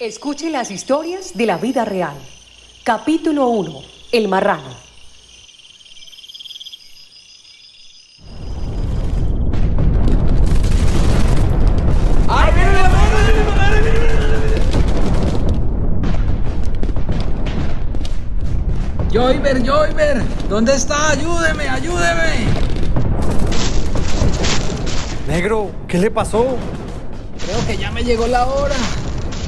Escuche las historias de la vida real. Capítulo 1. El marrano. ¡Ay, mira la mano! ¡Mira la mano! ¡Mira la mano! Joyver, Joyver, ¿dónde está? Ayúdeme, ayúdeme. Negro, ¿qué le pasó? Creo que ya me llegó la hora.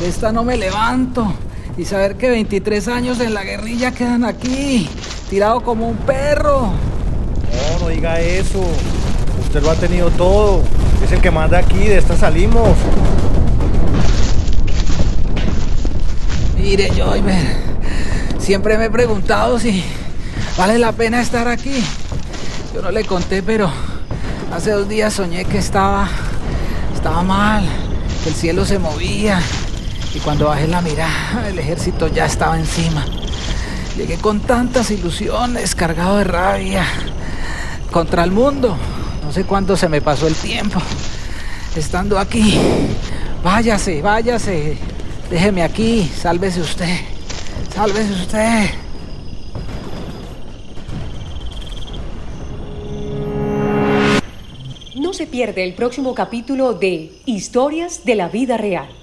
De esta no me levanto. Y saber que 23 años en la guerrilla quedan aquí, tirado como un perro. No, no diga eso. Usted lo ha tenido todo. Es el que manda aquí, de esta salimos. Mire, Joyver, siempre me he preguntado si vale la pena estar aquí. Yo no le conté, pero hace dos días soñé que estaba, estaba mal, que el cielo se movía y cuando bajé la mirada el ejército ya estaba encima. Llegué con tantas ilusiones, cargado de rabia, contra el mundo. No sé cuánto se me pasó el tiempo. Estando aquí, váyase, váyase, déjeme aquí, sálvese usted, sálvese usted. No se pierde el próximo capítulo de Historias de la vida real.